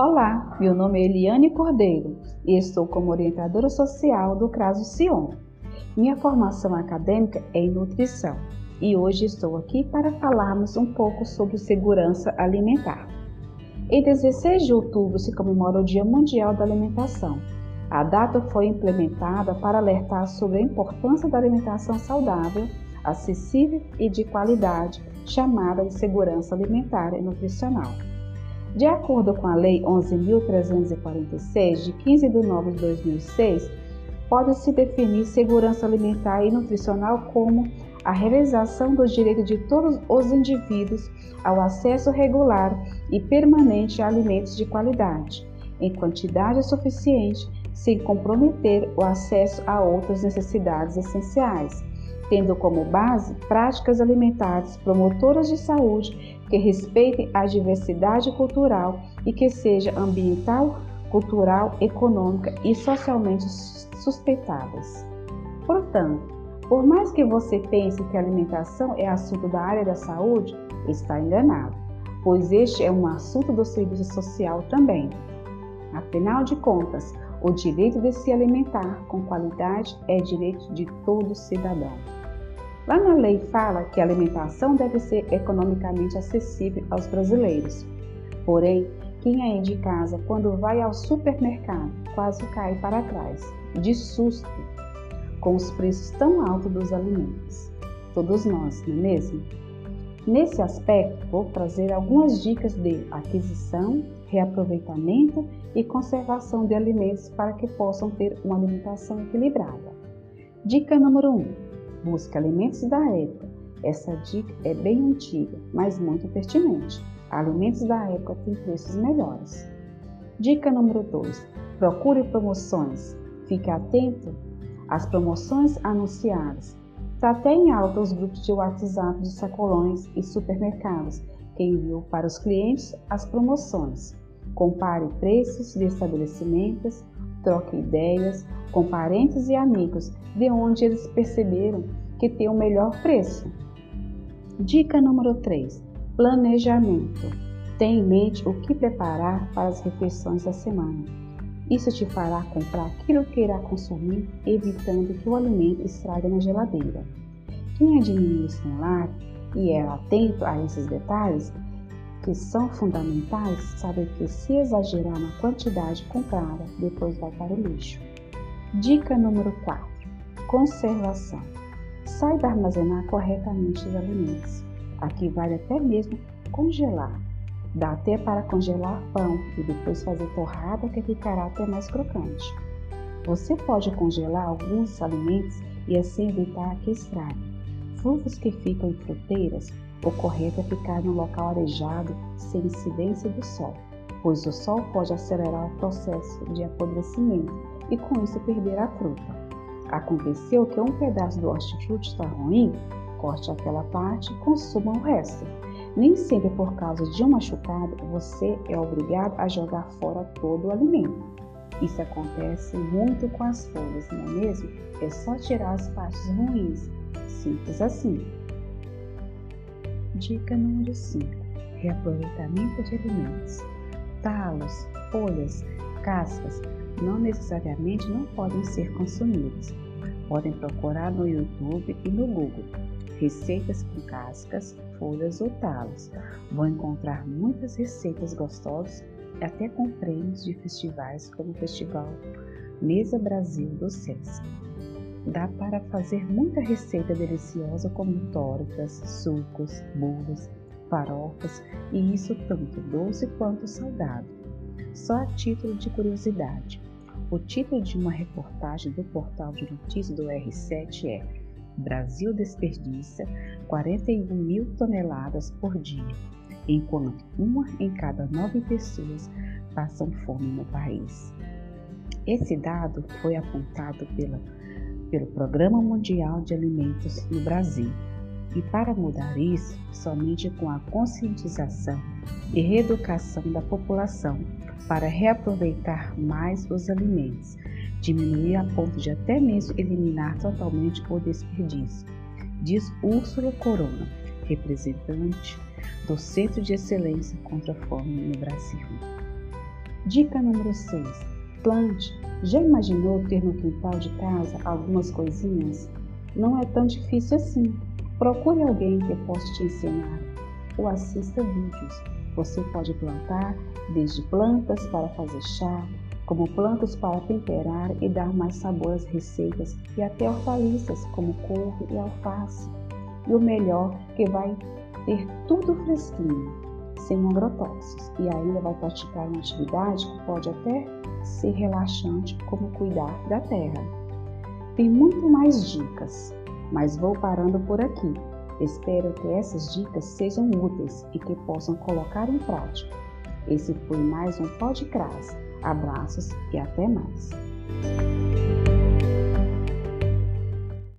Olá, meu nome é Eliane Cordeiro e estou como orientadora social do Craso Sion. Minha formação acadêmica é em nutrição e hoje estou aqui para falarmos um pouco sobre segurança alimentar. Em 16 de outubro se comemora o Dia Mundial da Alimentação. A data foi implementada para alertar sobre a importância da alimentação saudável, acessível e de qualidade, chamada de segurança alimentar e nutricional. De acordo com a Lei 11.346, de 15 de novembro de 2006, pode-se definir segurança alimentar e nutricional como a realização do direito de todos os indivíduos ao acesso regular e permanente a alimentos de qualidade, em quantidade suficiente, sem comprometer o acesso a outras necessidades essenciais, tendo como base práticas alimentares promotoras de saúde que respeitem a diversidade cultural e que seja ambiental, cultural, econômica e socialmente sustentáveis. Portanto, por mais que você pense que a alimentação é assunto da área da saúde, está enganado, pois este é um assunto do serviço social também. Afinal de contas, o direito de se alimentar com qualidade é direito de todo cidadão. Lá na lei fala que a alimentação deve ser economicamente acessível aos brasileiros. Porém, quem aí de casa, quando vai ao supermercado, quase cai para trás, de susto, com os preços tão altos dos alimentos. Todos nós, não é mesmo? Nesse aspecto, vou trazer algumas dicas de aquisição, reaproveitamento e conservação de alimentos para que possam ter uma alimentação equilibrada. Dica número 1: um, Busque alimentos da época. Essa dica é bem antiga, mas muito pertinente. Alimentos da época têm preços melhores. Dica número 2. Procure promoções. Fique atento às promoções anunciadas. Está até em alta os grupos de WhatsApp de sacolões e supermercados que enviam para os clientes as promoções. Compare preços de estabelecimentos, troque ideias com parentes e amigos de onde eles perceberam que tem o melhor preço. Dica número 3: Planejamento. Tenha em mente o que preparar para as refeições da semana. Isso te fará comprar aquilo que irá consumir, evitando que o alimento estrague na geladeira. Quem administra um lar e é atento a esses detalhes, que são fundamentais, sabe que se exagerar na quantidade comprada, depois vai para o lixo. Dica número 4: Conservação. Saiba armazenar corretamente os alimentos. Aqui vale até mesmo congelar. Dá até para congelar pão e depois fazer torrada que ficará até mais crocante. Você pode congelar alguns alimentos e assim evitar que estrague. Frutas que ficam em fruteiras, o correto é ficar no local arejado sem incidência do sol, pois o sol pode acelerar o processo de apodrecimento e com isso perder a fruta. Aconteceu que um pedaço do hortifruti está ruim, corte aquela parte e consuma o resto. Nem sempre por causa de um machucado você é obrigado a jogar fora todo o alimento. Isso acontece muito com as folhas, não é mesmo? É só tirar as partes ruins. Simples assim. Dica número 5: Reaproveitamento de alimentos. Talos, folhas, cascas não necessariamente não podem ser consumidos. Podem procurar no YouTube e no Google receitas com cascas, folhas ou talos. Vão encontrar muitas receitas gostosas até com prêmios de festivais como o Festival Mesa Brasil do SESC. Dá para fazer muita receita deliciosa como tortas, sucos, bolos, farofas e isso tanto doce quanto salgado. Só a título de curiosidade, o título de uma reportagem do portal de notícias do R7 é Brasil desperdiça 41 mil toneladas por dia, enquanto uma em cada nove pessoas passam fome no país. Esse dado foi apontado pela, pelo Programa Mundial de Alimentos no Brasil. E para mudar isso, somente com a conscientização e reeducação da população para reaproveitar mais os alimentos, diminuir a ponto de até mesmo eliminar totalmente o desperdício, diz Úrsula Corona, representante do Centro de Excelência contra a Fome no Brasil. Dica número 6. Plante. Já imaginou ter no quintal de casa algumas coisinhas? Não é tão difícil assim. Procure alguém que possa te ensinar ou assista vídeos. Você pode plantar desde plantas para fazer chá, como plantas para temperar e dar mais sabor às receitas e até hortaliças como couve e alface. E o melhor que vai ter tudo fresquinho, sem agrotóxicos e ainda vai praticar uma atividade que pode até ser relaxante, como cuidar da terra. Tem muito mais dicas, mas vou parando por aqui. Espero que essas dicas sejam úteis e que possam colocar em prática. Esse foi mais um podcast Abraços e até mais!